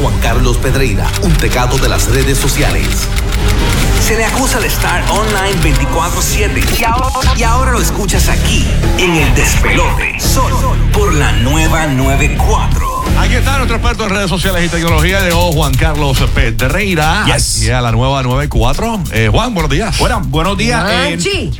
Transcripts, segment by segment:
Juan Carlos Pedreira, un pecado de las redes sociales. Se le acusa de estar online 24-7 y ahora, y ahora lo escuchas aquí, en el despelote, solo por la nueva 94. Aquí está nuestro experto en redes sociales y tecnología de Juan Carlos Pedreira. Yes. Y a la nueva 94. Eh, Juan, buenos días. Bueno, buenos días. eh, Manchi.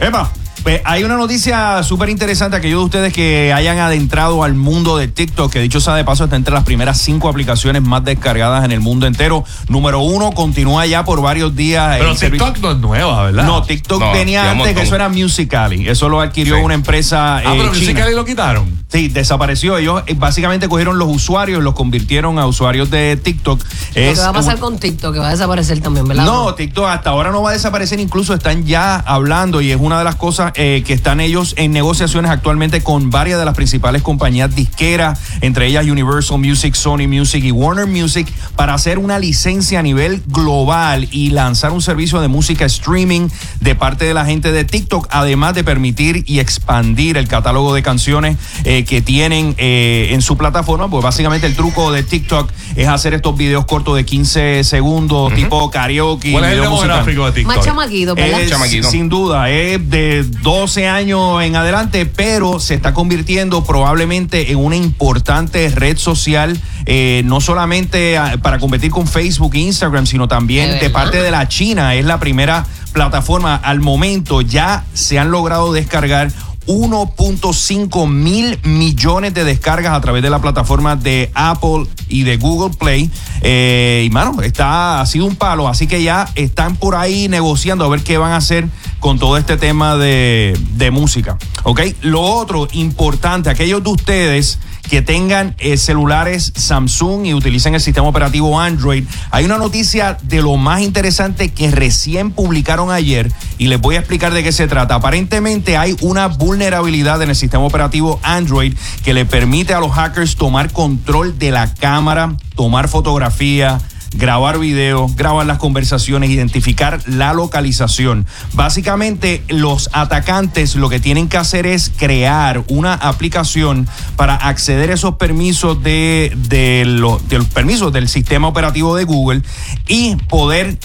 Pues, hay una noticia súper interesante. Aquellos de ustedes que hayan adentrado al mundo de TikTok, que dicho sea de paso, está entre las primeras cinco aplicaciones más descargadas en el mundo entero. Número uno, continúa ya por varios días. Pero el servicio- TikTok no es nueva, ¿verdad? No, TikTok No, un antes, que eso era Musical.ly. Eso lo adquirió Sí. una empresa Ah, eh, pero china. Musical.ly lo quitaron. Sí, desapareció. Ellos eh, básicamente cogieron los usuarios, los convirtieron a usuarios de TikTok. Lo que va a pasar con TikTok, que va a desaparecer también, ¿verdad? no, TikTok hasta ahora no va a desaparecer, incluso están ya hablando y es una de las cosas eh, que están ellos en negociaciones actualmente con varias de las principales compañías disqueras, entre ellas Universal Music, Sony Music y Warner Music, para hacer una licencia a nivel global y lanzar un servicio de música streaming de parte de la gente de TikTok, además de permitir y expandir el catálogo de canciones eh, que tienen eh, en su plataforma, pues básicamente el truco de TikTok es hacer estos videos cortos de 15 segundos, tipo karaoke. ¿Cuál es el demográfico de TikTok? Más chamaquito, ¿verdad? Es, Chamaquito. sin duda, es de 12 años en adelante, pero se está convirtiendo probablemente en una importante red social, eh, no solamente ah, para competir con Facebook e Instagram, sino también ¿De parte de la China. Es la primera plataforma. Al momento ya se han logrado descargar 1.5 mil millones de descargas a través de la plataforma de Apple y de Google Play. Eh, y mano, está, ha sido un palo, así que ya están por ahí negociando a ver qué van a hacer con todo este tema de, de música. ¿Ok? Lo otro importante, aquellos de ustedes que tengan eh, celulares Samsung y utilicen el sistema operativo Android, hay una noticia de lo más interesante que recién publicaron ayer y les voy a explicar de qué se trata. Aparentemente hay una vulnerabilidad en el sistema operativo Android que le permite a los hackers tomar control de la cámara, tomar fotografía, grabar videos, grabar las conversaciones, identificar la localización. Básicamente, los atacantes lo que tienen que hacer es crear una aplicación para acceder a esos permisos de, de, de los permisos del sistema operativo de Google y poder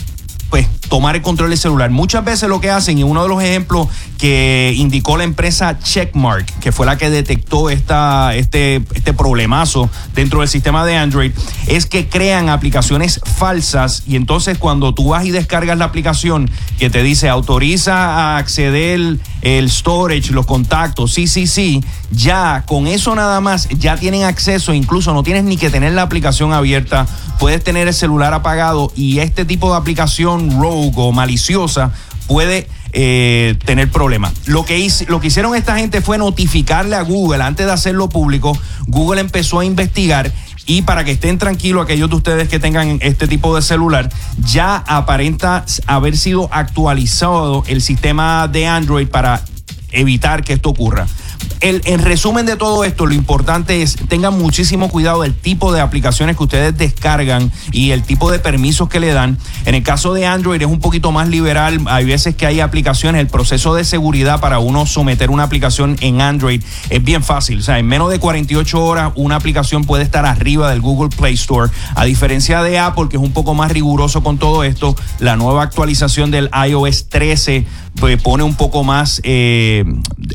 pues tomar el control del celular. Muchas veces lo que hacen, y uno de los ejemplos que indicó la empresa Checkmark, que fue la que detectó esta, este, este problemazo dentro del sistema de Android, es que crean aplicaciones falsas y entonces cuando tú vas y descargas la aplicación que te dice autoriza a acceder el storage, los contactos, sí, sí, sí, ya con eso nada más ya tienen acceso, incluso no tienes ni que tener la aplicación abierta, puedes tener el celular apagado y este tipo de aplicación rogue o maliciosa puede eh, tener problemas. Lo que, lo que hicieron esta gente fue notificarle a Google antes de hacerlo público. Google empezó a investigar y para que estén tranquilos aquellos de ustedes que tengan este tipo de celular, ya aparenta haber sido actualizado el sistema de Android para evitar que esto ocurra. El, en resumen de todo esto, lo importante es tengan muchísimo cuidado del tipo de aplicaciones que ustedes descargan y el tipo de permisos que le dan. En el caso de Android es un poquito más liberal. Hay veces que hay aplicaciones, el proceso de seguridad para uno someter una aplicación en Android es bien fácil. O sea, en menos de 48 horas una aplicación puede estar arriba del Google Play Store. A diferencia de Apple, que es un poco más riguroso con todo esto, la nueva actualización del iOS 13 pues, pone un poco más eh,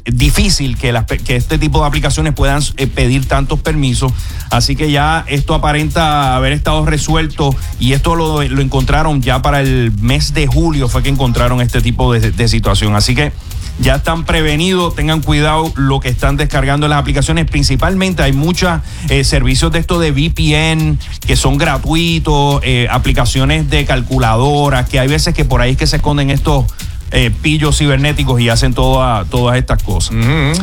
difícil que, las, que este tipo de aplicaciones puedan eh, pedir tantos permisos. Así que ya esto aparenta haber estado resuelto y esto lo, lo encontraron ya para el mes de julio fue que encontraron este tipo de, situación. Así que ya están prevenidos, tengan cuidado lo que están descargando en las aplicaciones. Principalmente hay muchos servicios de esto de VPN que son gratuitos, eh, aplicaciones de calculadoras, que hay veces que por ahí es que se esconden estos eh, pillos cibernéticos y hacen toda- todas estas cosas.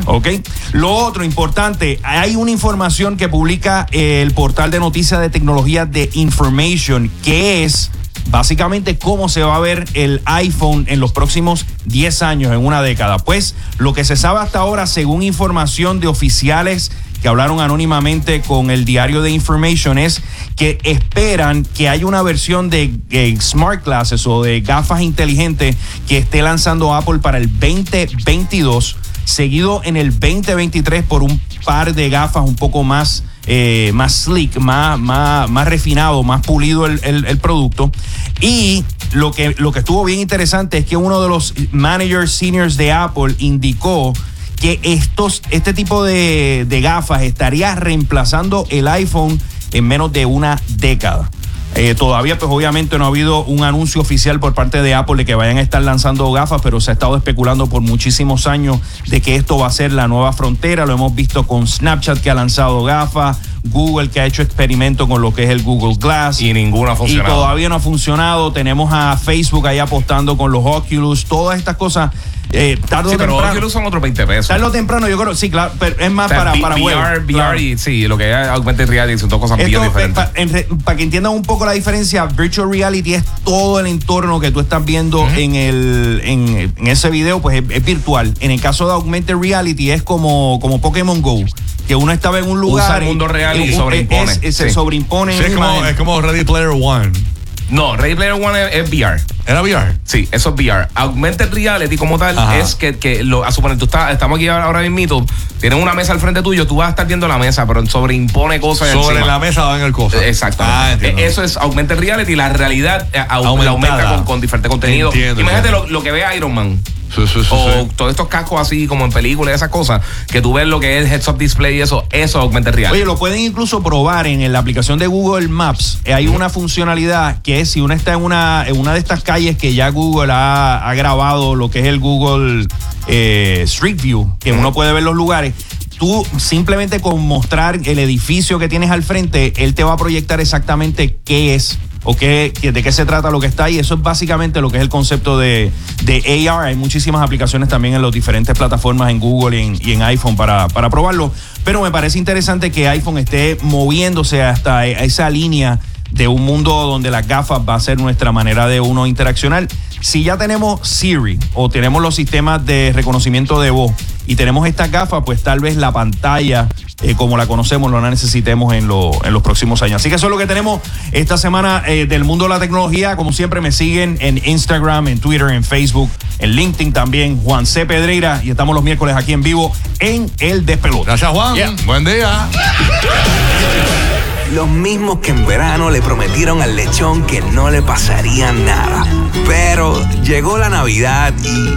¿Ok? Lo otro importante, hay una información que publica el portal de noticias de tecnología de Information, que es básicamente cómo se va a ver el iPhone en los próximos 10 años, en una década. Pues lo que se sabe hasta ahora, según información de oficiales que hablaron anónimamente con el diario de Information, es que esperan que haya una versión de eh, Smart Glasses o de gafas inteligentes que esté lanzando Apple para el 2022, seguido en el 2023 por un par de gafas un poco más eh, más slick, más, más, más refinado, más pulido el, el- el producto. Y lo que, lo que estuvo bien interesante es que uno de los managers seniors de Apple indicó que estos, este tipo de, de gafas estaría reemplazando el iPhone en menos de una década. Eh, todavía, pues obviamente no ha habido un anuncio oficial por parte de Apple de que vayan a estar lanzando gafas, pero se ha estado especulando por muchísimos años de que esto va a ser la nueva frontera. Lo hemos visto con Snapchat que ha lanzado gafas, Google que ha hecho experimento con lo que es el Google Glass. Y ninguno ha Y todavía no ha funcionado. Tenemos a Facebook ahí apostando con los Oculus. Todas estas cosas, eh, tarde Sí, o pero temprano. Oculus son otros 20 pesos. Tarde o temprano, yo creo, sí, claro, pero es más O sea, para, para VR, juegos, VR claro. y sí, lo que es augmented reality son dos cosas bien Esto, diferentes. para que entiendan un poco la diferencia, virtual reality es todo el entorno que tú estás viendo en, el, en, en ese video, pues es, es virtual. En el caso de augmented reality es como, como Pokémon Go, que uno estaba en un lugar. Usa el mundo real y sobreimpone. es- es- se sobreimpone. Sí, en es, como, es como Ready Player One. No, Ready Player One es, es VR. ¿Era VR? Sí, eso es VR. Augmented reality como tal Ajá. es que, que lo, a suponer, tú estás, estamos aquí ahora mismo, tienes una mesa al frente tuyo, tú vas a estar viendo la mesa, pero sobreimpone cosas Sobre encima. la mesa van el cosa. Exacto. Ah, entiendo. Eso es augmented reality. La realidad eh, la aumenta con, con diferente contenido. Entiendo, Imagínate lo, lo que ve Iron Man. Sí, sí, sí, o sí. todos estos cascos así como en películas y esas cosas, que tú ves lo que es el heads up display y eso, eso es augmented reality. Oye, lo pueden incluso probar en la aplicación de Google Maps. Eh, Hay una funcionalidad que es si uno está en una, en una de estas calles que ya Google ha, ha grabado lo que es el Google eh, Street View, que uno puede ver los lugares. Tú simplemente con mostrar el edificio que tienes al frente, él te va a proyectar exactamente qué es o qué, de qué se trata lo que está ahí. Eso es básicamente lo que es el concepto de, de AR. Hay muchísimas aplicaciones también en las diferentes plataformas en Google y en, y en iPhone para, para probarlo. Pero me parece interesante que iPhone esté moviéndose hasta e- esa línea de un mundo donde las gafas va a ser nuestra manera de uno interaccionar. Si ya tenemos Siri o tenemos los sistemas de reconocimiento de voz y tenemos estas gafas, pues tal vez la pantalla eh, como la conocemos no la necesitemos en, lo- en los próximos años. Así que eso es lo que tenemos esta semana eh, del mundo de la tecnología. Como siempre me siguen en Instagram, en Twitter, en Facebook, en LinkedIn también, Juan C. Pedreira. Y estamos los miércoles aquí en vivo en El Despelote. Gracias, Juan. Yeah. Buen día. Los mismos que en verano le prometieron al lechón que no le pasaría nada. Pero llegó la Navidad y